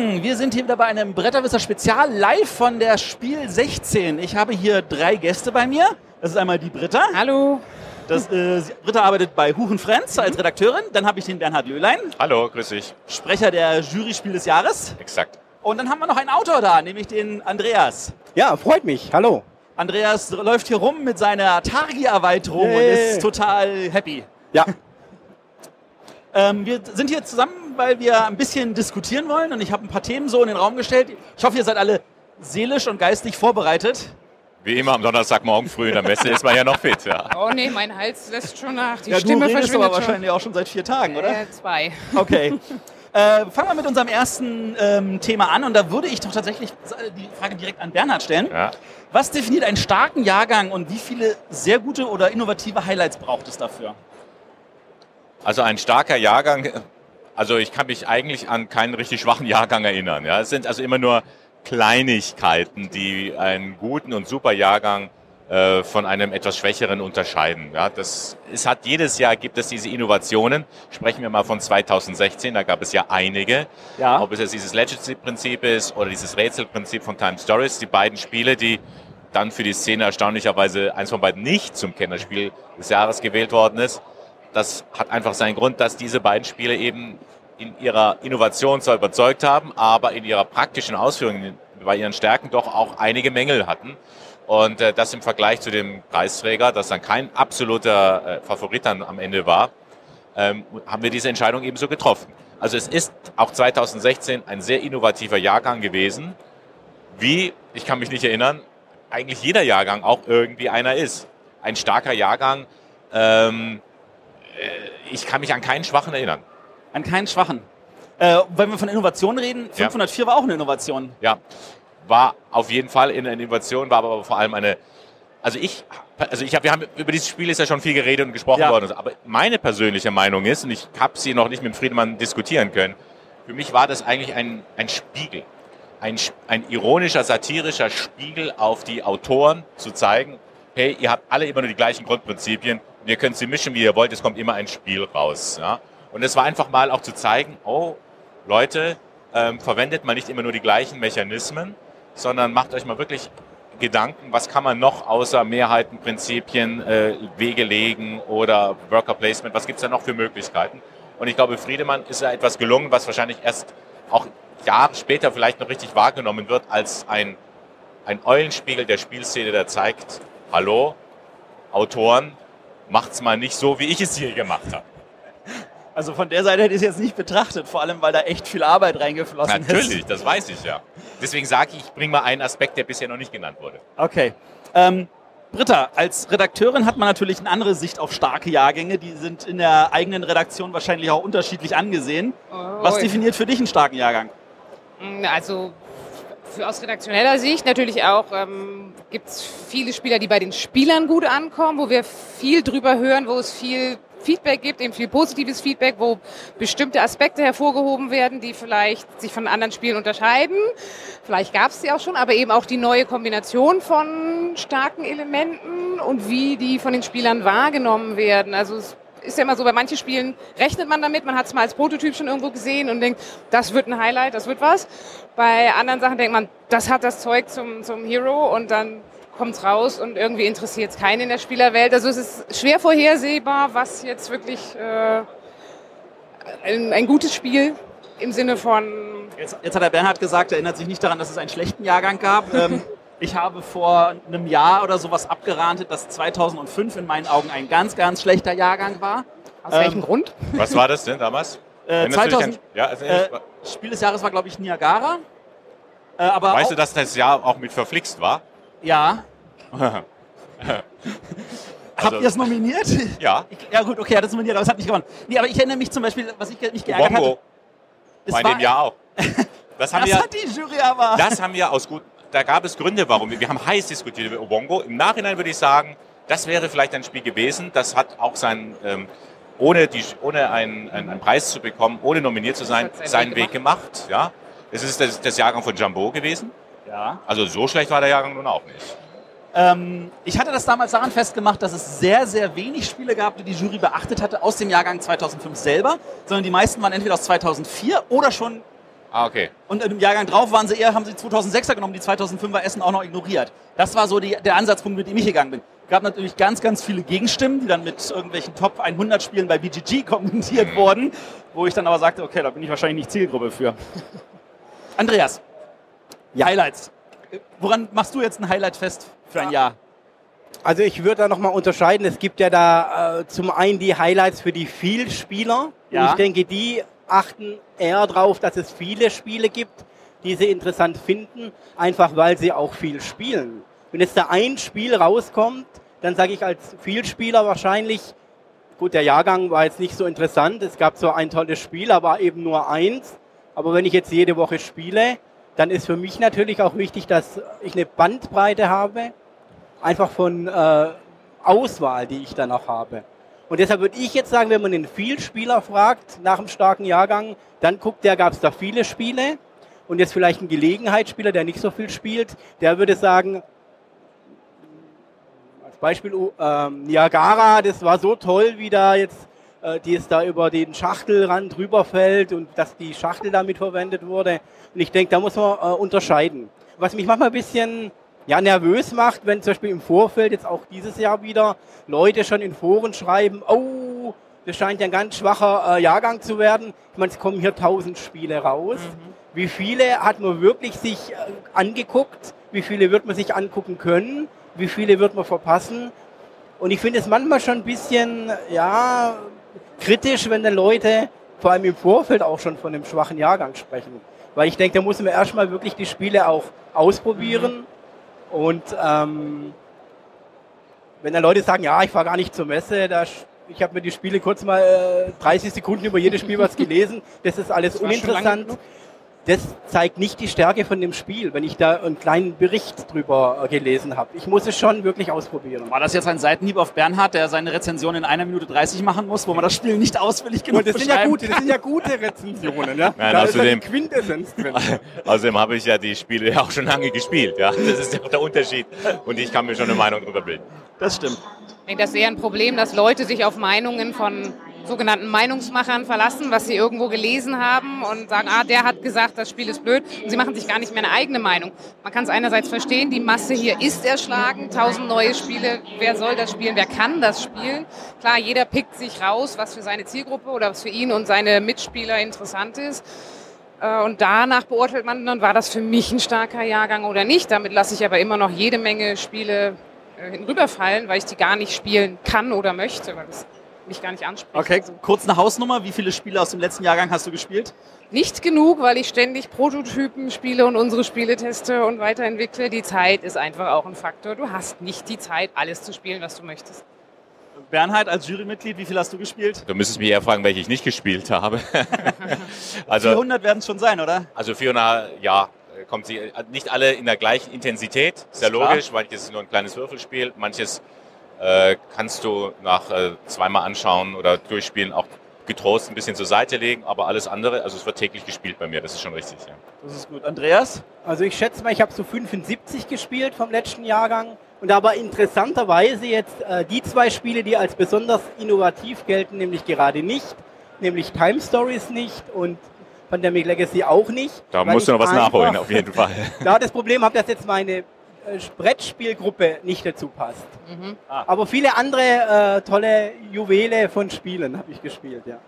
Morgen, wir sind hier wieder bei einem Bretterwisser Spezial live von der Spiel 16. Ich habe hier drei Gäste bei mir. Das ist einmal die Britta. Hallo. Das, äh, Britta arbeitet bei Huchen Friends als Redakteurin. Dann habe ich den Bernhard Löhlein, Hallo, grüß dich. Sprecher der Jury Spiel des Jahres. Exakt. Und dann haben wir noch einen Autor da, nämlich den Andreas. Ja, freut mich. Hallo. Andreas läuft hier rum mit seiner Targi-Erweiterung und Yay. ist total happy. Ja, Ähm, wir sind hier zusammen, weil wir ein bisschen diskutieren wollen und ich habe ein paar Themen so in den Raum gestellt. Ich hoffe, ihr seid alle seelisch und geistig vorbereitet. Wie immer am Donnerstagmorgen früh in der Messe ist man ja noch fit. Ja. Oh nee, mein Hals lässt schon nach. Die ja, Stimme du redest aber schon. wahrscheinlich auch schon seit vier Tagen, oder? Äh, zwei. Okay. äh, fangen wir mit unserem ersten ähm, Thema an und da würde ich doch tatsächlich die Frage direkt an Bernhard stellen. Ja. Was definiert einen starken Jahrgang und wie viele sehr gute oder innovative Highlights braucht es dafür? Also ein starker Jahrgang, also ich kann mich eigentlich an keinen richtig schwachen Jahrgang erinnern. Ja. Es sind also immer nur Kleinigkeiten, die einen guten und super Jahrgang äh, von einem etwas schwächeren unterscheiden. Ja, das, es hat jedes Jahr gibt es diese Innovationen. Sprechen wir mal von 2016, da gab es ja einige. Ja. Ob es jetzt dieses Legacy-Prinzip ist oder dieses Rätselprinzip von Time Stories, die beiden Spiele, die dann für die Szene erstaunlicherweise eins von beiden nicht zum Kennerspiel des Jahres gewählt worden ist. Das hat einfach seinen Grund, dass diese beiden Spiele eben in ihrer Innovation zwar überzeugt haben, aber in ihrer praktischen Ausführung bei ihren Stärken doch auch einige Mängel hatten. Und äh, das im Vergleich zu dem Preisträger, das dann kein absoluter äh, Favorit dann am Ende war, ähm, haben wir diese Entscheidung ebenso getroffen. Also es ist auch 2016 ein sehr innovativer Jahrgang gewesen, wie, ich kann mich nicht erinnern, eigentlich jeder Jahrgang auch irgendwie einer ist. Ein starker Jahrgang, ähm, äh, ich kann mich an keinen schwachen erinnern. An keinen schwachen. Äh, wenn wir von Innovation reden, Ja. 504 war auch eine Innovation. Ja, war auf jeden Fall in eine Innovation, war aber vor allem eine. Also ich, also ich habe, wir haben über dieses Spiel ist ja schon viel geredet und gesprochen Ja. worden, aber meine persönliche Meinung ist, und ich habe sie noch nicht mit Friedemann diskutieren können, für mich war das eigentlich ein, ein Spiegel, ein, ein ironischer, satirischer Spiegel auf die Autoren zu zeigen, hey, ihr habt alle immer nur die gleichen Grundprinzipien und ihr könnt sie mischen, wie ihr wollt, es kommt immer ein Spiel raus. Ja? Und es war einfach mal auch zu zeigen, oh, Leute, ähm, verwendet mal nicht immer nur die gleichen Mechanismen, sondern macht euch mal wirklich Gedanken, was kann man noch außer Mehrheitenprinzipien, äh, Wege legen oder Worker Placement, was gibt's da noch für Möglichkeiten? Und ich glaube, Friedemann ist ja etwas gelungen, was wahrscheinlich erst auch Jahre später vielleicht noch richtig wahrgenommen wird, als ein, ein Eulenspiegel der Spielszene, der zeigt, hallo, Autoren, macht's mal nicht so, wie ich es hier gemacht habe. Also von der Seite hätte ich es jetzt nicht betrachtet, vor allem weil da echt viel Arbeit reingeflossen ist. Natürlich, das weiß ich ja. Deswegen sage ich, ich bringe mal einen Aspekt, der bisher noch nicht genannt wurde. Okay. Ähm, Britta, als Redakteurin hat man natürlich eine andere Sicht auf starke Jahrgänge. Die sind in der eigenen Redaktion wahrscheinlich auch unterschiedlich angesehen. Was Oh, definiert für dich einen starken Jahrgang? Also aus redaktioneller Sicht natürlich auch ähm, gibt es viele Spieler, die bei den Spielern gut ankommen, wo wir viel drüber hören, wo es viel Feedback gibt, eben viel positives Feedback, wo bestimmte Aspekte hervorgehoben werden, die vielleicht sich von anderen Spielen unterscheiden. Vielleicht gab es die auch schon, aber eben auch die neue Kombination von starken Elementen und wie die von den Spielern wahrgenommen werden. Also es ist ja immer so, bei manchen Spielen rechnet man damit, man hat es mal als Prototyp schon irgendwo gesehen und denkt, das wird ein Highlight, das wird was. Bei anderen Sachen denkt man, das hat das Zeug zum, zum Hero und dann kommt es raus und irgendwie interessiert es keinen in der Spielerwelt. Also es ist schwer vorhersehbar, was jetzt wirklich äh, ein, ein gutes Spiel im Sinne von Jetzt, jetzt hat der Bernhard gesagt, er erinnert sich nicht daran, dass es einen schlechten Jahrgang gab. ähm, ich habe vor einem Jahr oder sowas abgerantet, dass 2005 in meinen Augen ein ganz, ganz schlechter Jahrgang war. aus Ähm, welchem Grund? Was war das denn damals? Äh, Erinnerst du dich 2000, an- ja, also, äh, Spiel des Jahres war, glaube ich, Niagara. Äh, aber weißt auch, du, dass das Jahr auch mit verflixt war? Ja. Also- Habt ihr es nominiert? Ja, Ich, ja gut, okay, er hat es nominiert, aber es hat nicht gewonnen. Nee, aber ich erinnere mich zum Beispiel, was ich mich geärgert Bongo hatte. es war in war- dem Jahr auch. Das haben, Das wir, hat die Jury aber. das haben wir aus gut. Da gab es Gründe, warum. wir- Wir haben heiß diskutiert über Obongo. Im Nachhinein würde ich sagen, das wäre vielleicht ein Spiel gewesen. Das hat auch seinen, ähm, ohne, die, ohne einen, einen, Preis zu bekommen, ohne nominiert zu sein, Das hat seinen Weg gemacht. Ja, es ist das, das Jahrgang von Jumbo gewesen. ja. Also so schlecht war der Jahrgang nun auch nicht. Ähm, ich hatte das damals daran festgemacht, dass es sehr, sehr wenig Spiele gab, die die Jury beachtet hatte aus dem Jahrgang 2005 selber, sondern die meisten waren entweder aus 2004 oder schon Ah, okay. Und im Jahrgang drauf waren sie eher, haben sie 2006er genommen, die 2005er Essen auch noch ignoriert. Das war so die, der Ansatzpunkt, mit dem ich gegangen bin. gab natürlich ganz, ganz viele Gegenstimmen, die dann mit irgendwelchen Top 100 Spielen bei BGG kommentiert wurden, wo ich dann aber sagte, okay, da bin ich wahrscheinlich nicht Zielgruppe für. Andreas, Highlights. Woran machst du jetzt ein Highlight fest für ein Jahr? Also ich würde da nochmal unterscheiden. Es gibt ja da äh, zum einen die Highlights für die Vielspieler. Ja. Und ich denke, die achten eher darauf, dass es viele Spiele gibt, die sie interessant finden, einfach weil sie auch viel spielen. Wenn jetzt da ein Spiel rauskommt, dann sage ich als Vielspieler wahrscheinlich, gut, der Jahrgang war jetzt nicht so interessant, es gab so ein tolles Spiel, aber eben nur eins. Aber wenn ich jetzt jede Woche spiele, dann ist für mich natürlich auch wichtig, dass ich eine Bandbreite habe, einfach von äh, Auswahl, die ich dann auch habe. Und deshalb würde ich jetzt sagen, wenn man den Vielspieler fragt nach einem starken Jahrgang, dann guckt der, gab es da viele Spiele. Und jetzt vielleicht ein Gelegenheitsspieler, der nicht so viel spielt, der würde sagen, als Beispiel ähm, Niagara, das war so toll, wie da jetzt äh, die es da über den Schachtelrand rüberfällt und dass die Schachtel damit verwendet wurde. Und ich denke, da muss man äh, unterscheiden. Was mich manchmal ein bisschen ja, nervös macht, wenn zum Beispiel im Vorfeld jetzt auch dieses Jahr wieder Leute schon in Foren schreiben, oh, das scheint ja ein ganz schwacher äh, Jahrgang zu werden. Ich meine, es kommen hier tausend Spiele raus. Mhm. Wie viele hat man wirklich sich äh, angeguckt? Wie viele wird man sich angucken können? Wie viele wird man verpassen? Und ich finde es manchmal schon ein bisschen, ja, kritisch, wenn dann Leute vor allem im Vorfeld auch schon von einem schwachen Jahrgang sprechen. Weil ich denke, da muss man erstmal wirklich die Spiele auch ausprobieren. Mhm. Und ähm, wenn dann Leute sagen, ja, ich fahre gar nicht zur Messe, da, ich habe mir die Spiele kurz mal äh, 30 Sekunden über jedes Spiel was gelesen, das ist alles das uninteressant das zeigt nicht die Stärke von dem Spiel, wenn ich da einen kleinen Bericht drüber äh, gelesen habe. Ich muss es schon wirklich ausprobieren. War das jetzt ein Seitenhieb auf Bernhard, der seine Rezension in einer Minute 30 machen muss, wo man das Spiel nicht ausführlich genug Und das sind ja gute, das sind ja gute Rezensionen, ja? Nein, da außerdem, ist Quintessenz drin. Außerdem habe ich ja die Spiele auch schon lange gespielt, ja. Das ist ja auch der Unterschied. Und ich kann mir schon eine Meinung darüber bilden. Das stimmt. Ich denke, das ist eher ein Problem, dass Leute sich auf Meinungen von sogenannten Meinungsmachern verlassen, was sie irgendwo gelesen haben und sagen, ah, der hat gesagt, das Spiel ist blöd. Und sie machen sich gar nicht mehr eine eigene Meinung. Man kann es einerseits verstehen, die Masse hier ist erschlagen, tausend neue Spiele, wer soll das spielen, wer kann das spielen? Klar, jeder pickt sich raus, was für seine Zielgruppe oder was für ihn und seine Mitspieler interessant ist. Äh, und danach beurteilt man dann, war das für mich ein starker Jahrgang oder nicht. Damit lasse ich aber immer noch jede Menge Spiele äh, hinüberfallen, weil ich die gar nicht spielen kann oder möchte, weil das mich gar nicht anspricht. Okay, also. kurz eine Hausnummer. Wie viele Spiele aus dem letzten Jahrgang hast du gespielt? Nicht genug, weil ich ständig Prototypen spiele und unsere Spiele teste und weiterentwickle. Die Zeit ist einfach auch ein Faktor. Du hast nicht die Zeit, alles zu spielen, was du möchtest. Bernhard, als Jurymitglied, wie viel hast du gespielt? Du müsstest mich eher fragen, welche ich nicht gespielt habe. also, 400 werden es schon sein, oder? Also 400, ja, kommt sie nicht alle in der gleichen Intensität, ist ja logisch, weil es nur ein kleines Würfelspiel, manches äh, kannst du nach äh, zweimal anschauen oder durchspielen auch getrost ein bisschen zur Seite legen, aber alles andere, also es wird täglich gespielt bei mir, das ist schon richtig. Ja. Das ist gut. Andreas? Also ich schätze mal, ich habe so 75 gespielt vom letzten Jahrgang und aber interessanterweise jetzt äh, die zwei Spiele, die als besonders innovativ gelten, nämlich gerade nicht, nämlich Time Stories nicht und Pandemic Legacy auch nicht. Da musst du noch was nachholen, auf jeden Fall. da das Problem habe, dass jetzt meine Brettspielgruppe nicht dazu passt. Mhm. Ah. Aber viele andere äh, tolle Juwele von Spielen habe ich gespielt, ja.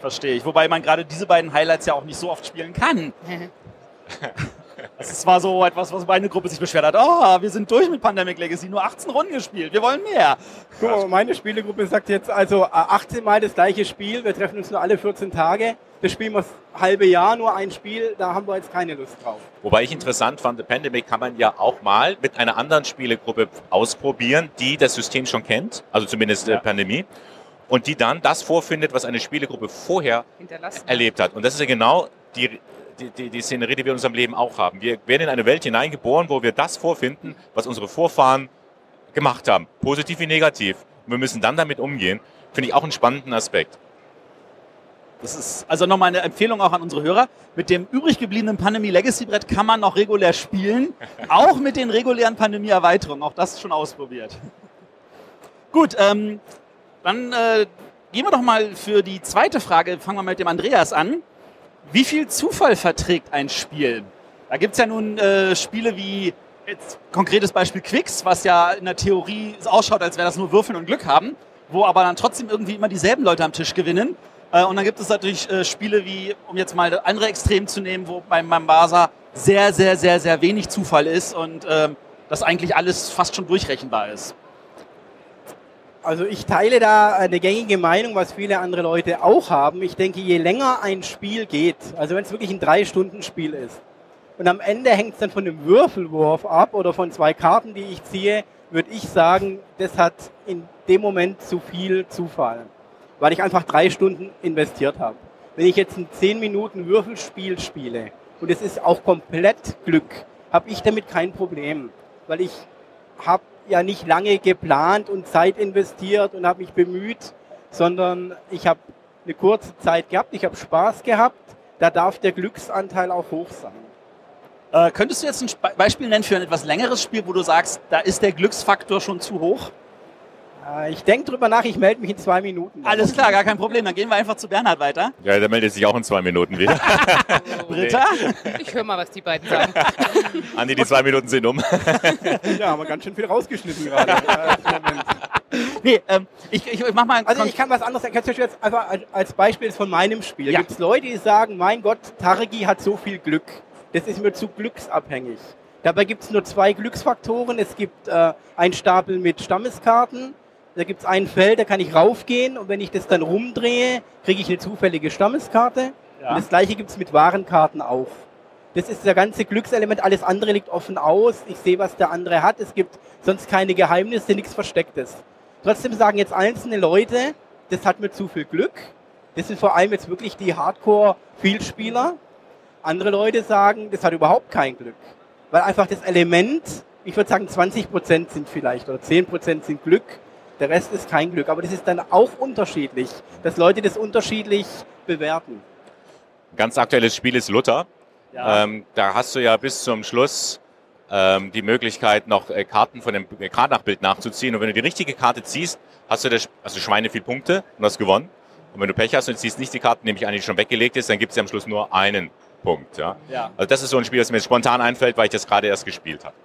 Verstehe ich. Wobei man gerade diese beiden Highlights ja auch nicht so oft spielen kann. Es war so etwas, was meine Gruppe sich beschwert hat. Oh, wir sind durch mit Pandemic Legacy, nur 18 Runden gespielt, wir wollen mehr. Guck mal, meine Spielegruppe sagt jetzt also 18 äh, Mal das gleiche Spiel, wir treffen uns nur alle 14 Tage. Das spielen wir das halbe Jahr, nur ein Spiel, da haben wir jetzt keine Lust drauf. Wobei ich interessant fand, The Pandemic kann man ja auch mal mit einer anderen Spielegruppe ausprobieren, die das System schon kennt, also zumindest ja. Pandemie und die dann das vorfindet, was eine Spielegruppe vorher erlebt hat. Und das ist ja genau die, die, die, die Szenerie, die wir in unserem Leben auch haben. Wir werden in eine Welt hineingeboren, wo wir das vorfinden, was unsere Vorfahren gemacht haben, positiv wie negativ. Und wir müssen dann damit umgehen. Finde ich auch einen spannenden Aspekt. Das ist also nochmal eine Empfehlung auch an unsere Hörer. Mit dem übrig gebliebenen Pandemie Legacy Brett kann man noch regulär spielen. auch mit den regulären Pandemie Erweiterungen. Auch das schon ausprobiert. Gut, ähm, dann äh, gehen wir doch mal für die zweite Frage. Fangen wir mit dem Andreas an. Wie viel Zufall verträgt ein Spiel? Da gibt es ja nun äh, Spiele wie, jetzt konkretes Beispiel Quicks, was ja in der Theorie ausschaut, als wäre das nur Würfeln und Glück haben, wo aber dann trotzdem irgendwie immer dieselben Leute am Tisch gewinnen. Äh, und dann gibt es natürlich äh, Spiele wie, um jetzt mal andere Extrem zu nehmen, wo beim Mambasa sehr, sehr, sehr, sehr wenig Zufall ist und ähm, das eigentlich alles fast schon durchrechenbar ist. Also ich teile da eine gängige Meinung, was viele andere Leute auch haben. Ich denke, je länger ein Spiel geht, also wenn es wirklich ein Drei-Stunden-Spiel ist, und am Ende hängt es dann von dem Würfelwurf ab oder von zwei Karten, die ich ziehe, würde ich sagen, das hat in dem Moment zu viel Zufall, weil ich einfach drei Stunden investiert habe. Wenn ich jetzt ein 10 Minuten Würfelspiel spiele und es ist auch komplett Glück, habe ich damit kein Problem, weil ich habe ja nicht lange geplant und Zeit investiert und habe mich bemüht, sondern ich habe eine kurze Zeit gehabt, ich habe Spaß gehabt, da darf der Glücksanteil auch hoch sein. Äh, könntest du jetzt ein Beispiel nennen für ein etwas längeres Spiel, wo du sagst, da ist der Glücksfaktor schon zu hoch? Äh, ich denke drüber nach, ich melde mich in zwei Minuten. Alles klar, gar kein Problem. Dann gehen wir einfach zu Bernhard weiter. Ja, der meldet sich auch in zwei Minuten wieder. Britta? Ich höre mal, was die beiden sagen. Andi, die zwei Minuten sind um. ja, haben wir ganz schön viel rausgeschnitten gerade. nee, ähm, ich, ich, ich mach mal. Also ich kann was anderes sagen. Kannst du jetzt einfach als Beispiel von meinem Spiel. Ja. Gibt es Leute, die sagen, mein Gott, Targi hat so viel Glück. Das ist mir zu glücksabhängig. Dabei gibt es nur zwei Glücksfaktoren. Es gibt äh, einen Stapel mit Stammeskarten da gibt es ein Feld, da kann ich raufgehen und wenn ich das dann rumdrehe, kriege ich eine zufällige Stammeskarte. Ja. Und das gleiche gibt es mit Warenkarten auch. Das ist der ganze Glückselement, alles andere liegt offen aus. Ich sehe, was der andere hat. Es gibt sonst keine Geheimnisse, nichts Verstecktes. Trotzdem sagen jetzt einzelne Leute, das hat mir zu viel Glück. Das sind vor allem jetzt wirklich die Hardcore-Vielspieler. Andere Leute sagen, das hat überhaupt kein Glück. Weil einfach das Element, ich würde sagen 20% sind vielleicht oder 10% sind Glück der Rest ist kein Glück. Aber das ist dann auch unterschiedlich, dass Leute das unterschiedlich bewerten. Ganz aktuelles Spiel ist Luther. Ja. Ähm, da hast du ja bis zum Schluss ähm, die Möglichkeit, noch äh, Karten von dem Kartnachbild nachzuziehen. Und wenn du die richtige Karte ziehst, hast du das, also Schweine viel Punkte und hast gewonnen. Und wenn du Pech hast und ziehst nicht die Karte, nämlich eine, die schon weggelegt ist, dann gibt es ja am Schluss nur einen Punkt. Ja? ja? Also das ist so ein Spiel, das mir spontan einfällt, weil ich das gerade erst gespielt habe.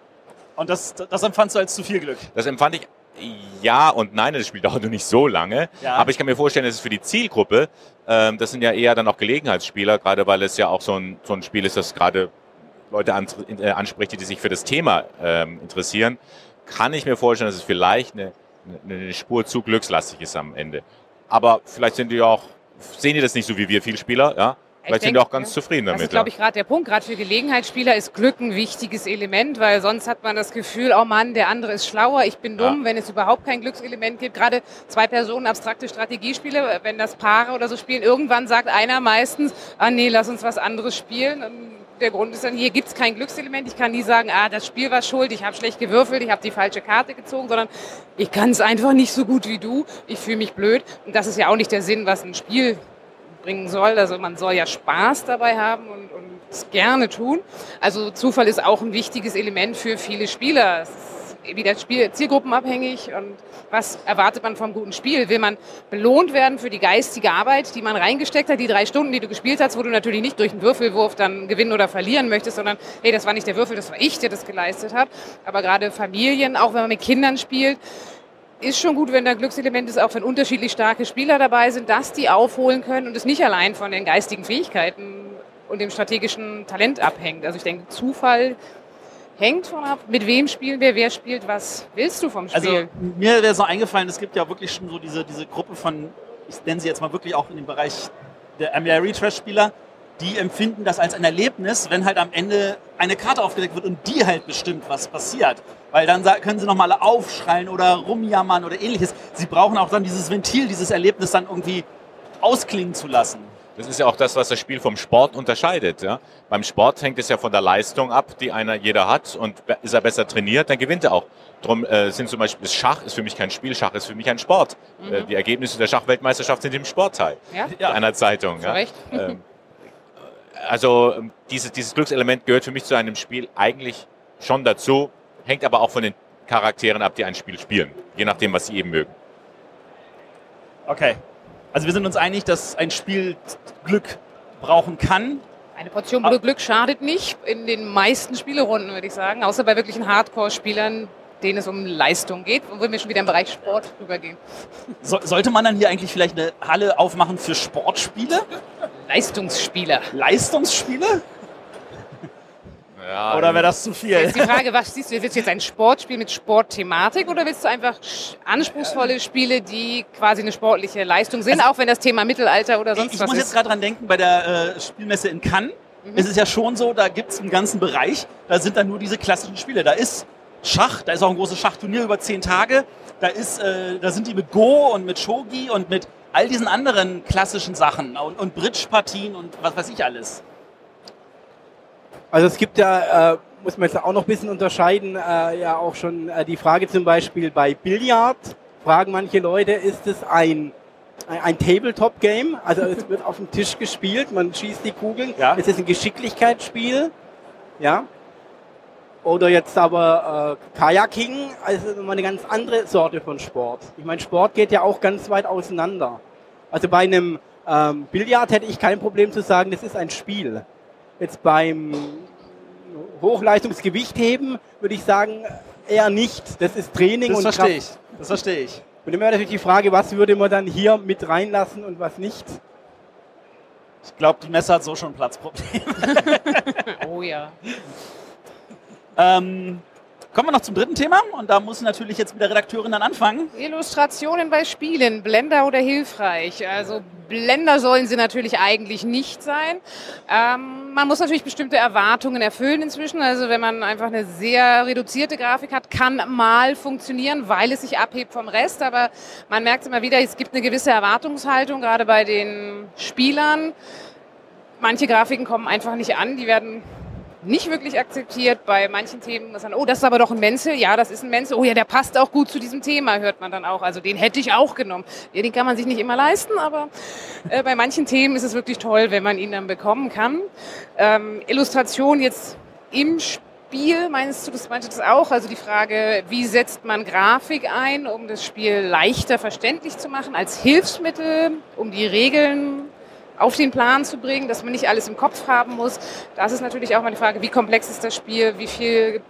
Und das, das empfandst du als zu viel Glück? Das empfand ich ja und nein, das Spiel dauert nur nicht so lange. Ja. Aber ich kann mir vorstellen, dass es für die Zielgruppe, ähm, das sind ja eher dann auch Gelegenheitsspieler, gerade weil es ja auch so ein, so ein Spiel ist, das gerade Leute an, äh, anspricht, die sich für das Thema ähm, interessieren, kann ich mir vorstellen, dass es vielleicht eine, eine Spur zu glückslastig ist am Ende. Aber vielleicht sind die auch, sehen die das nicht so wie wir viel Spieler, ja? Vielleicht sind wir auch ganz zufrieden damit. Das ist, glaube ich, gerade der Punkt. Gerade für Gelegenheitsspieler ist Glück ein wichtiges Element, weil sonst hat man das Gefühl, oh Mann, der andere ist schlauer, ich bin dumm, ja. wenn es überhaupt kein Glückselement gibt. Gerade zwei Personen abstrakte Strategiespiele, wenn das Paare oder so spielen, irgendwann sagt einer meistens, ah nee, lass uns was anderes spielen. Und der Grund ist dann, hier gibt es kein Glückselement. Ich kann nie sagen, ah, das Spiel war schuld, ich habe schlecht gewürfelt, ich habe die falsche Karte gezogen, sondern ich kann es einfach nicht so gut wie du, ich fühle mich blöd. Und das ist ja auch nicht der Sinn, was ein Spiel bringen soll. Also man soll ja Spaß dabei haben und, und es gerne tun. Also Zufall ist auch ein wichtiges Element für viele Spieler. Es ist wieder Spiel, zielgruppenabhängig und was erwartet man vom guten Spiel? Will man belohnt werden für die geistige Arbeit, die man reingesteckt hat, die drei Stunden, die du gespielt hast, wo du natürlich nicht durch einen Würfelwurf dann gewinnen oder verlieren möchtest, sondern hey, das war nicht der Würfel, das war ich, der das geleistet hat. Aber gerade Familien, auch wenn man mit Kindern spielt, ist schon gut, wenn da Glückselement ist, auch wenn unterschiedlich starke Spieler dabei sind, dass die aufholen können und es nicht allein von den geistigen Fähigkeiten und dem strategischen Talent abhängt. Also ich denke, Zufall hängt von ab, mit wem spielen wir, wer spielt was. Willst du vom Spiel? Also mir wäre so eingefallen, es gibt ja wirklich schon so diese, diese Gruppe von, ich nenne sie jetzt mal wirklich auch in dem Bereich der MBR Retrash-Spieler, die empfinden das als ein Erlebnis, wenn halt am Ende eine Karte aufgedeckt wird und die halt bestimmt, was passiert. Weil dann können sie nochmal aufschreien oder rumjammern oder ähnliches. Sie brauchen auch dann dieses Ventil, dieses Erlebnis dann irgendwie ausklingen zu lassen. Das ist ja auch das, was das Spiel vom Sport unterscheidet. Ja? Beim Sport hängt es ja von der Leistung ab, die einer jeder hat. Und ist er besser trainiert, dann gewinnt er auch. Darum äh, sind zum Beispiel das Schach ist für mich kein Spiel, Schach ist für mich ein Sport. Mhm. Äh, die Ergebnisse der Schachweltmeisterschaft sind im Sportteil ja? einer Zeitung. Ja? Recht. Ähm, also ähm, diese, dieses Glückselement gehört für mich zu einem Spiel eigentlich schon dazu, hängt aber auch von den Charakteren ab, die ein Spiel spielen, je nachdem, was sie eben mögen. Okay. Also wir sind uns einig, dass ein Spiel Glück brauchen kann. Eine Portion Glück schadet nicht in den meisten Spielerunden, würde ich sagen, außer bei wirklichen Hardcore-Spielern, denen es um Leistung geht, wo wir schon wieder im Bereich Sport rübergehen. So, sollte man dann hier eigentlich vielleicht eine Halle aufmachen für Sportspiele? Leistungsspieler. Leistungsspiele? Ja, Oder wäre das zu viel? Jetzt die Frage, was siehst du? Willst du jetzt ein Sportspiel mit Sportthematik oder willst du einfach anspruchsvolle Spiele, die quasi eine sportliche Leistung sind, auch wenn das Thema Mittelalter oder sonst ich was muss jetzt gerade dran denken, bei der äh, Spielmesse in Cannes Mhm. ist es ja schon so, da gibt es einen ganzen Bereich, da sind dann nur diese klassischen Spiele. Da ist Schach, da ist auch ein großes Schachturnier über zehn Tage, da, ist, äh, da sind die mit Go und mit Shogi und mit all diesen anderen klassischen Sachen und, und Bridge-Partien und was weiß ich alles. Also es gibt ja, äh, muss man jetzt auch noch ein bisschen unterscheiden, äh, ja auch schon äh, die Frage zum Beispiel bei Billard, fragen manche Leute, ist es ein, ein, Tabletop-Game? Also es wird auf dem Tisch gespielt, man schießt die Kugeln. Ja. Ist es ein Geschicklichkeitsspiel? Ja. Oder jetzt aber äh, Kajaking, also nochmal eine ganz andere Sorte von Sport. Ich meine, Sport geht ja auch ganz weit auseinander. Also bei einem ähm, Billard hätte ich kein Problem zu sagen, das ist ein Spiel. Jetzt beim Hochleistungsgewichtheben würde ich sagen, eher nicht. Das ist Training Das und verstehe Kraft. ich. Das verstehe ich. Und immer natürlich die Frage, was würde man dann hier mit reinlassen und was nicht? Ich glaube, die Messe hat so schon ein Platzproblem. Oh ja. Ähm, kommen wir noch zum dritten Thema und da muss natürlich jetzt wieder Redakteurin dann anfangen. Illustrationen bei Spielen, Blender oder hilfreich? Also Blender sollen sie natürlich eigentlich nicht sein. Ähm, man muss natürlich bestimmte Erwartungen erfüllen inzwischen. Also wenn man einfach eine sehr reduzierte Grafik hat, kann mal funktionieren, weil es sich abhebt vom Rest. Aber man merkt immer wieder, es gibt eine gewisse Erwartungshaltung, gerade bei den Spielern. Manche Grafiken kommen einfach nicht an, die werden nicht wirklich akzeptiert. Bei manchen Themen ist dann, oh, das ist aber doch ein Menzel. Ja, das ist ein Menzel. Oh ja, der passt auch gut zu diesem Thema, hört man dann auch. Also den hätte ich auch genommen. Ja, den kann man sich nicht immer leisten, aber äh, bei manchen Themen ist es wirklich toll, wenn man ihn dann bekommen kann. Ähm, Illustration jetzt im Spiel, meinst du, das meintest du das auch? Also die Frage, wie setzt man Grafik ein, um das Spiel leichter verständlich zu machen, als Hilfsmittel, um die Regeln auf den Plan zu bringen, dass man nicht alles im Kopf haben muss. Das ist natürlich auch mal die Frage, wie komplex ist das Spiel, wie viel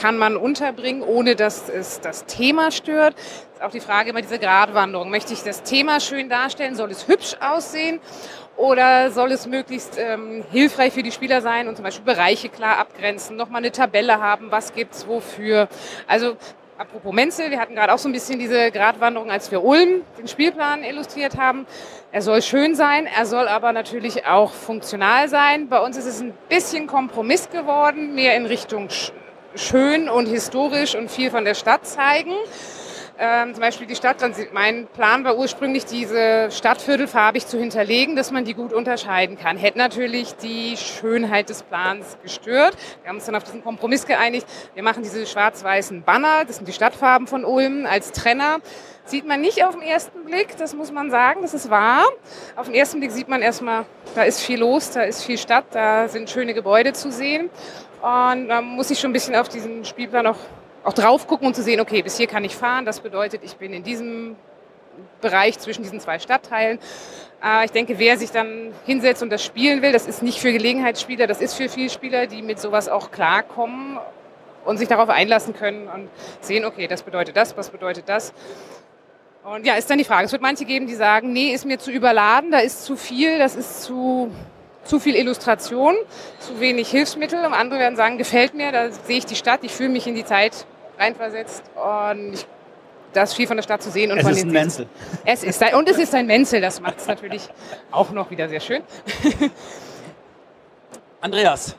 kann man unterbringen, ohne dass es das Thema stört. Ist auch die Frage immer diese Gratwanderung. Möchte ich das Thema schön darstellen? Soll es hübsch aussehen? Oder soll es möglichst ähm, hilfreich für die Spieler sein und zum Beispiel Bereiche klar abgrenzen, nochmal eine Tabelle haben, was gibt's wofür? Also apropos Menzel, wir hatten gerade auch so ein bisschen diese Gratwanderung, als wir Ulm den Spielplan illustriert haben. Er soll schön sein, er soll aber natürlich auch funktional sein. Bei uns ist es ein bisschen Kompromiss geworden, mehr in Richtung sch schön und historisch und viel von der Stadt zeigen. Ähm, zum Beispiel die Stadt, mein Plan war ursprünglich, diese Stadtviertel farbig zu hinterlegen, dass man die gut unterscheiden kann. Hätte natürlich die Schönheit des Plans gestört. Wir haben uns dann auf diesen Kompromiss geeinigt. Wir machen diese schwarz-weißen Banner, das sind die Stadtfarben von Ulm, als Trenner. Sieht man nicht auf den ersten Blick, das muss man sagen, das ist wahr. Auf den ersten Blick sieht man erstmal, da ist viel los, da ist viel Stadt, da sind schöne Gebäude zu sehen. Und da muss ich schon ein bisschen auf diesen Spielplan noch auch drauf gucken und zu sehen, okay, bis hier kann ich fahren. Das bedeutet, ich bin in diesem Bereich zwischen diesen zwei Stadtteilen. Äh, ich denke, wer sich dann hinsetzt und das spielen will, das ist nicht für Gelegenheitsspieler, das ist für Vielspieler, die mit sowas auch klarkommen und sich darauf einlassen können und sehen, okay, das bedeutet das, was bedeutet das. Und ja, ist dann die Frage. Es wird manche geben, die sagen, nee, ist mir zu überladen, da ist zu viel, das ist zu, zu viel Illustration, zu wenig Hilfsmittel. Und andere werden sagen, gefällt mir, da sehe ich die Stadt, ich fühle mich in die Zeit reinversetzt und ich, da ist viel von der Stadt zu sehen. Und Es von ist den ein Menzel. Es ist ein, und es ist ein Menzel, das macht es natürlich auch noch wieder sehr schön. Andreas,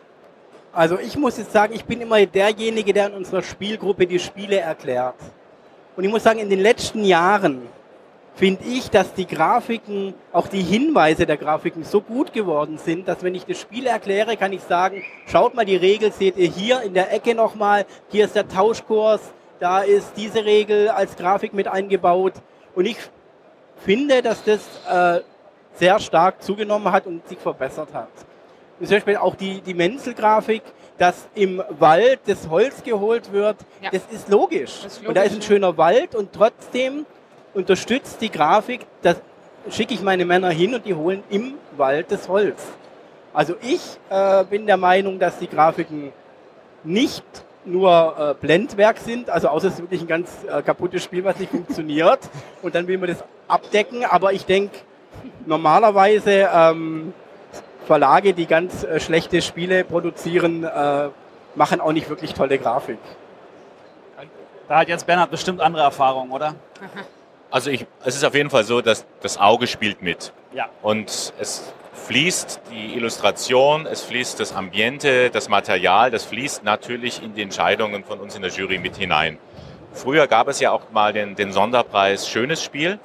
Also ich muss jetzt sagen, ich bin immer derjenige, der in unserer Spielgruppe die Spiele erklärt. Und ich muss sagen, in den letzten Jahren finde ich, dass die Grafiken, auch die Hinweise der Grafiken so gut geworden sind, dass wenn ich das Spiel erkläre, kann ich sagen, schaut mal die Regel, seht ihr hier in der Ecke nochmal, hier ist der Tauschkurs, da ist diese Regel als Grafik mit eingebaut. Und ich finde, dass das äh, sehr stark zugenommen hat und sich verbessert hat. Und zum Beispiel auch die, die Menzel-Grafik, dass im Wald das Holz geholt wird, Ja. das ist logisch. Das ist und da ist logisch, ein schöner Wald und trotzdem unterstützt die Grafik das schicke ich meine Männer hin und die holen im Wald das Holz. Also ich äh, bin der Meinung, dass die Grafiken nicht nur äh, Blendwerk sind, also außer es ist wirklich ein ganz äh, kaputtes Spiel, was nicht funktioniert und dann will man das abdecken, aber ich denke, normalerweise ähm, Verlage, die ganz äh, schlechte Spiele produzieren, äh, machen auch nicht wirklich tolle Grafik. Da hat jetzt Bernhard bestimmt andere Erfahrungen, oder? Also ich, es ist auf jeden Fall so, dass das Auge spielt mit. Ja. Und es fließt die Illustration, es fließt das Ambiente, das Material, das fließt natürlich in die Entscheidungen von uns in der Jury mit hinein. Früher gab es ja auch mal den, den Sonderpreis Schönes Spiel.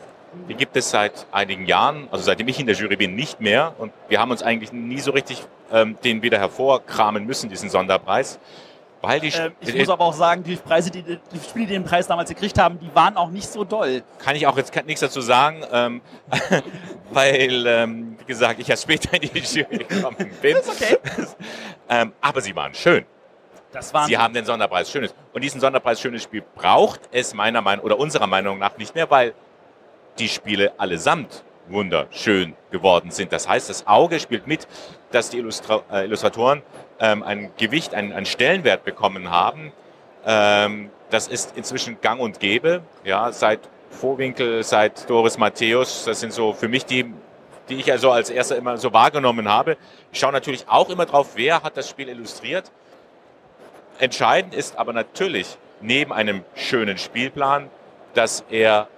Den gibt es seit einigen Jahren, also seitdem ich in der Jury bin, nicht mehr. Und wir haben uns eigentlich nie so richtig ähm, den wieder hervorkramen müssen, diesen Sonderpreis. Weil die, äh, ich muss aber auch sagen, die Preise, die, die Spiele, die den Preis damals gekriegt haben, die waren auch nicht so doll. Kann ich auch jetzt nichts dazu sagen, ähm, weil, ähm, wie gesagt, ich erst später in die Jury gekommen bin. ist okay. ähm, aber sie waren schön. Das waren Sie haben den Sonderpreis Schönes. Und diesen Sonderpreis Schönes Spiel braucht es meiner Meinung oder unserer Meinung nach nicht mehr, weil die Spiele allesamt wunderschön geworden sind. Das heißt, das Auge spielt mit, dass die Illustra äh, Illustratoren ähm, ein Gewicht, einen, einen Stellenwert bekommen haben. Ähm, das ist inzwischen gang und gäbe. Ja, seit Vorwinkel, seit Doris Matthäus, das sind so für mich die, die ich also als erster immer so wahrgenommen habe. Ich schaue natürlich auch immer drauf, wer hat das Spiel illustriert. Entscheidend ist aber natürlich neben einem schönen Spielplan, dass er,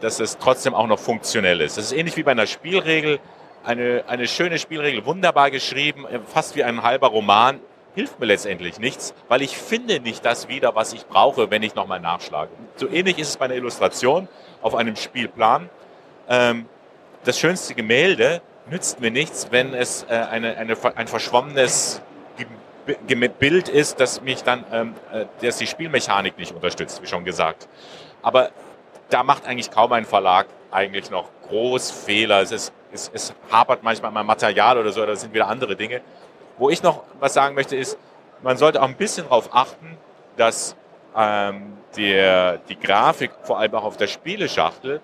dass es trotzdem auch noch funktionell ist. Das ist ähnlich wie bei einer Spielregel eine, eine schöne Spielregel, wunderbar geschrieben, äh, fast wie ein halber Roman, hilft mir letztendlich nichts, weil ich finde nicht das wieder, was ich brauche, wenn ich nochmal nachschlage. So ähnlich ist es bei einer Illustration auf einem Spielplan. Ähm, das schönste Gemälde nützt mir nichts, wenn es äh, eine, eine, ein verschwommenes Bild ist, das mich dann, ähm, äh, das die Spielmechanik nicht unterstützt, wie schon gesagt. Aber da macht eigentlich kaum ein Verlag eigentlich noch groß Fehler. Es, ist, es, es hapert manchmal mal Material oder so, oder sind wieder andere Dinge. Wo ich noch was sagen möchte, ist, man sollte auch ein bisschen darauf achten, dass ähm, der, die Grafik, vor allem auch auf der Spieleschachtel,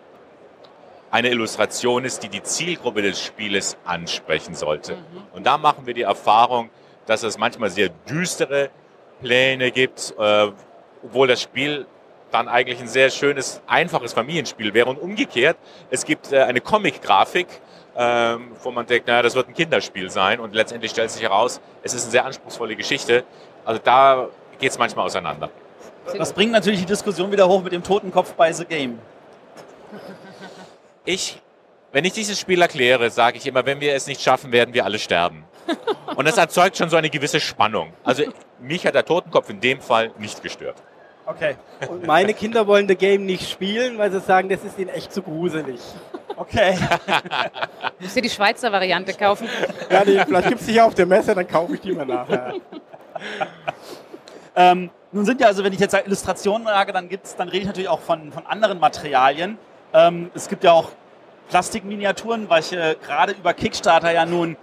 eine Illustration ist, die die Zielgruppe des Spieles ansprechen sollte. Mhm. Und da machen wir die Erfahrung, dass es manchmal sehr düstere Pläne gibt, äh, obwohl das Spiel dann eigentlich ein sehr schönes, einfaches Familienspiel wäre. Und umgekehrt, es gibt äh, eine Comic-Grafik, ähm, wo man denkt, naja, das wird ein Kinderspiel sein. Und letztendlich stellt sich heraus, es ist eine sehr anspruchsvolle Geschichte. Also da geht es manchmal auseinander. Das bringt natürlich die Diskussion wieder hoch mit dem Totenkopf bei The Game. Ich, wenn ich dieses Spiel erkläre, sage ich immer, wenn wir es nicht schaffen, werden wir alle sterben. Und das erzeugt schon so eine gewisse Spannung. Also mich hat der Totenkopf in dem Fall nicht gestört. Okay. Und meine Kinder wollen The Game nicht spielen, weil sie sagen, das ist ihnen echt zu gruselig. Okay. Müsst ihr die Schweizer Variante kaufen? Ja, die, vielleicht gibt es die ja auf der Messe, dann kaufe ich die mal nachher. ähm, nun sind ja, also wenn ich jetzt Illustrationen sage, dann gibt's, dann rede ich natürlich auch von, von anderen Materialien. Ähm, es gibt ja auch Plastikminiaturen, welche gerade über Kickstarter ja nun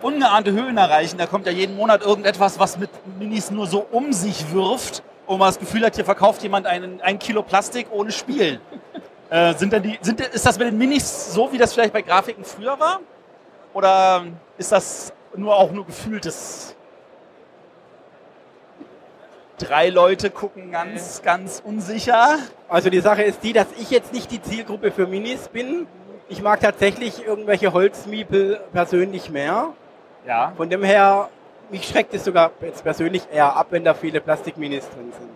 ungeahnte Höhen erreichen. Da kommt ja jeden Monat irgendetwas, was mit Minis nur so um sich wirft wo man das Gefühl hat, hier verkauft jemand einen, ein Kilo Plastik ohne Spiel. Äh, sind denn die, sind, ist das mit den Minis so, wie das vielleicht bei Grafiken früher war? Oder ist das nur auch nur gefühltes? Drei Leute gucken ganz, ganz unsicher. Also die Sache ist die, dass ich jetzt nicht die Zielgruppe für Minis bin. Ich mag tatsächlich irgendwelche Holzmiepel persönlich mehr. Ja. Von dem her mich schreckt es sogar jetzt persönlich eher ab, wenn da viele Plastikminis drin sind.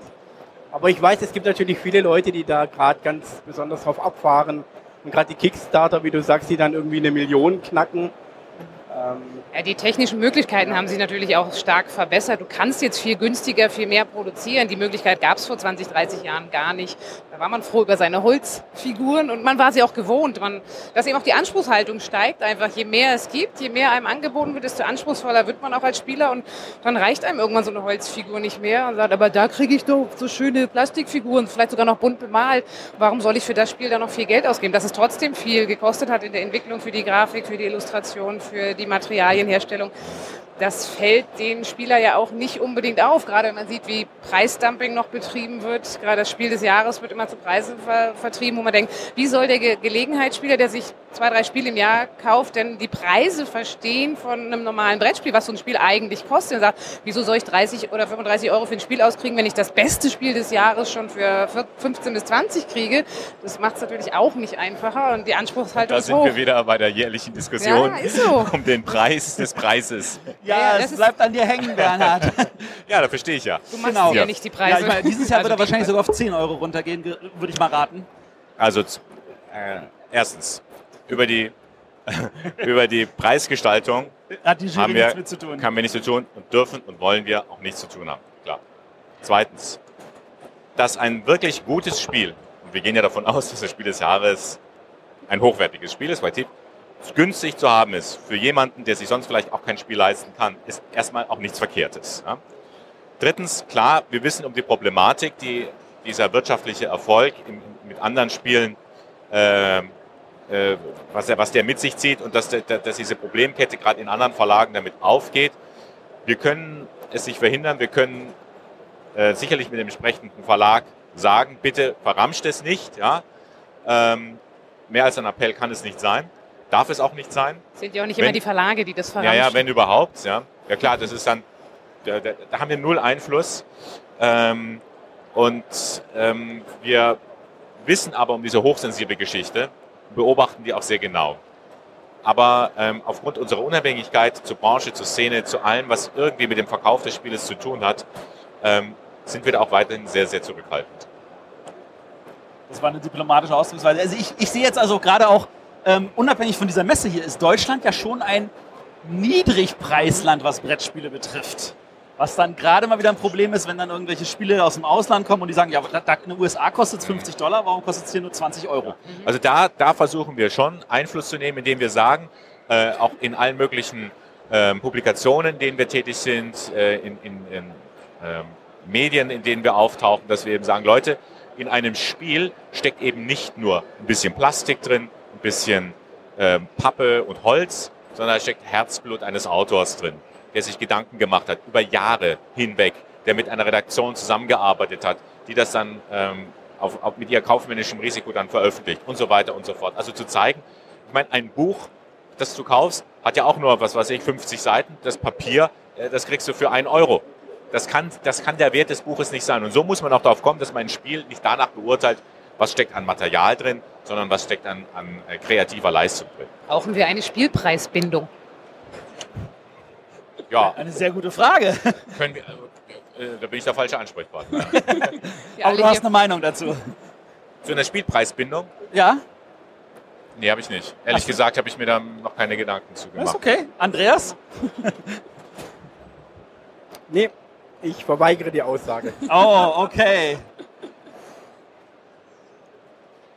Aber ich weiß, es gibt natürlich viele Leute, die da gerade ganz besonders drauf abfahren. Und gerade die Kickstarter, wie du sagst, die dann irgendwie eine Million knacken. Ähm, ja, die technischen Möglichkeiten haben sich natürlich auch stark verbessert. Du kannst jetzt viel günstiger, viel mehr produzieren. Die Möglichkeit gab es vor 20, 30 Jahren gar nicht. Da war man froh über seine Holzfiguren und man war sie auch gewohnt. Man, dass eben auch die Anspruchshaltung steigt. Einfach je mehr es gibt, je mehr einem angeboten wird, desto anspruchsvoller wird man auch als Spieler und dann reicht einem irgendwann so eine Holzfigur nicht mehr und sagt, aber da kriege ich doch so schöne Plastikfiguren, vielleicht sogar noch bunt bemalt. Warum soll ich für das Spiel da noch viel Geld ausgeben? Dass es trotzdem viel gekostet hat in der Entwicklung für die Grafik, für die Illustration, für die Materialienherstellung. Das fällt den Spieler ja auch nicht unbedingt auf, gerade wenn man sieht, wie Preisdumping noch betrieben wird. Gerade das Spiel des Jahres wird immer zu Preisen ver vertrieben, wo man denkt, wie soll der Ge Gelegenheitsspieler, der sich zwei, drei Spiele im Jahr kauft, denn die Preise verstehen von einem normalen Brettspiel, was so ein Spiel eigentlich kostet. Und sagt, wieso soll ich 30 oder 35 Euro für ein Spiel auskriegen, wenn ich das beste Spiel des Jahres schon für 15 bis 20 kriege? Das macht es natürlich auch nicht einfacher und die Anspruchshaltung da ist hoch. Da sind wir wieder bei der jährlichen Diskussion ja, so. um den Preis des Preises. Ja, ja es bleibt an dir hängen, Bernhard. ja, da verstehe ich ja. Du machst genau. ja nicht die Preise. Ja, ich meine, dieses Jahr also wird er wahrscheinlich sogar auf 10 Euro runtergehen, würde ich mal raten. Also, äh, erstens, über die, über die Preisgestaltung Hat die Jury haben wir, nichts mit zu tun. haben wir nichts zu tun und dürfen und wollen wir auch nichts zu tun haben. Klar. Zweitens, dass ein wirklich gutes Spiel, und wir gehen ja davon aus, dass das Spiel des Jahres ein hochwertiges Spiel ist, weil Tipp günstig zu haben ist für jemanden, der sich sonst vielleicht auch kein Spiel leisten kann, ist erstmal auch nichts Verkehrtes. Ja? Drittens, klar, wir wissen um die Problematik, die dieser wirtschaftliche Erfolg im, mit anderen Spielen, äh, äh, was, er, was der mit sich zieht und dass, der, dass diese Problemkette gerade in anderen Verlagen damit aufgeht. Wir können es nicht verhindern, wir können äh, sicherlich mit dem entsprechenden Verlag sagen, bitte verramscht es nicht. Ja? Ähm, mehr als ein Appell kann es nicht sein darf es auch nicht sein. Sind ja auch nicht wenn, immer die Verlage, die das verramschen. Ja, ja, wenn überhaupt. Ja, ja klar, das ist dann, da, da, da haben wir null Einfluss. Ähm, und ähm, wir wissen aber um diese hochsensible Geschichte, beobachten die auch sehr genau. Aber ähm, aufgrund unserer Unabhängigkeit zur Branche, zur Szene, zu allem, was irgendwie mit dem Verkauf des Spieles zu tun hat, ähm, sind wir da auch weiterhin sehr, sehr zurückhaltend. Das war eine diplomatische Ausdrucksweise. Also ich, ich sehe jetzt also gerade auch ähm, unabhängig von dieser Messe hier ist Deutschland ja schon ein Niedrigpreisland, was Brettspiele betrifft. Was dann gerade mal wieder ein Problem ist, wenn dann irgendwelche Spiele aus dem Ausland kommen und die sagen, ja, in den USA kostet es 50 Dollar, warum kostet es hier nur 20 Euro? Also da, da versuchen wir schon Einfluss zu nehmen, indem wir sagen, äh, auch in allen möglichen äh, Publikationen, in denen wir tätig sind, äh, in, in, in ähm, Medien, in denen wir auftauchen, dass wir eben sagen, Leute, in einem Spiel steckt eben nicht nur ein bisschen Plastik drin, ein bisschen äh, Pappe und Holz, sondern da steckt Herzblut eines Autors drin, der sich Gedanken gemacht hat über Jahre hinweg, der mit einer Redaktion zusammengearbeitet hat, die das dann ähm, auf, auf, mit ihr kaufmännischem Risiko dann veröffentlicht und so weiter und so fort. Also zu zeigen, ich meine, ein Buch, das du kaufst, hat ja auch nur, was weiß ich, 50 Seiten. Das Papier, äh, das kriegst du für einen Euro. Das kann, das kann der Wert des Buches nicht sein. Und so muss man auch darauf kommen, dass man ein Spiel nicht danach beurteilt, was steckt an Material drin, sondern was steckt an, an äh, kreativer Leistung drin. Brauchen wir eine Spielpreisbindung? Ja. Eine sehr gute Frage. Wir, äh, äh, da bin ich der falsche Ansprechpartner. ja, Aber du hast eine Meinung dazu. Zu einer Spielpreisbindung? Ja. Nee, habe ich nicht. Ehrlich so. gesagt habe ich mir da noch keine Gedanken zu gemacht. Das ist okay. Andreas? nee, ich verweigere die Aussage. Oh, okay.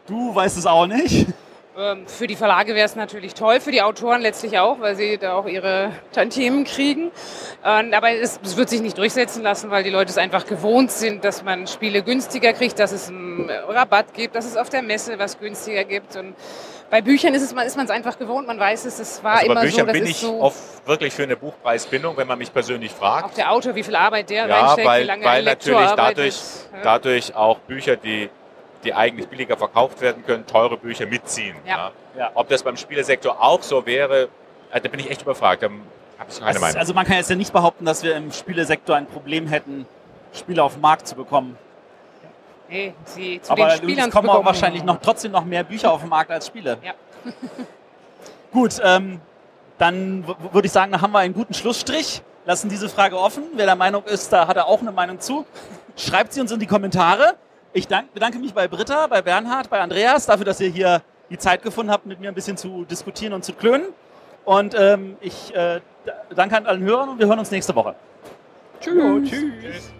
Du weißt es auch nicht. Ähm, für die Verlage wäre es natürlich toll, für die Autoren letztlich auch, weil sie da auch ihre Tantiemen kriegen. Aber es, es, wird sich nicht durchsetzen lassen, weil die Leute es einfach gewohnt sind, dass man Spiele günstiger kriegt, dass es einen Rabatt gibt, dass es auf der Messe was günstiger gibt. Und bei Büchern ist, es, ist man es einfach gewohnt, man weiß es, es war also immer bei Büchern so. bin ich so oft wirklich für eine Buchpreisbindung, wenn man mich persönlich fragt. Auch der Autor, wie viel Arbeit der ja, reinsteckt, weil, wie lange weil natürlich dadurch, dadurch auch Bücher, die die eigentlich billiger verkauft werden können, teure Bücher mitziehen. Ja. Ja. Ob das beim Spielesektor auch so wäre, äh, da bin ich echt überfragt. Da habe ich keine also, Meinung. Also man kann jetzt ja nicht behaupten, dass wir im Spielesektor ein Problem hätten, Spiele auf den Markt zu bekommen. Nee, sie zu Aber den Spielern es kommen auch wahrscheinlich noch trotzdem noch mehr Bücher auf den Markt als Spiele. Ja. Gut, ähm, dann würde ich sagen, da haben wir einen guten Schlussstrich. Lassen diese Frage offen. Wer der Meinung ist, da hat er auch eine Meinung zu. Schreibt sie uns in die Kommentare. Ich dank, bedanke mich bei Britta, bei Bernhard, bei Andreas dafür, dass ihr hier die Zeit gefunden habt, mit mir ein bisschen zu diskutieren und zu klönen. Und ähm, ich äh, danke an allen Hörern und wir hören uns nächste Woche. Tschüss. Tschüss.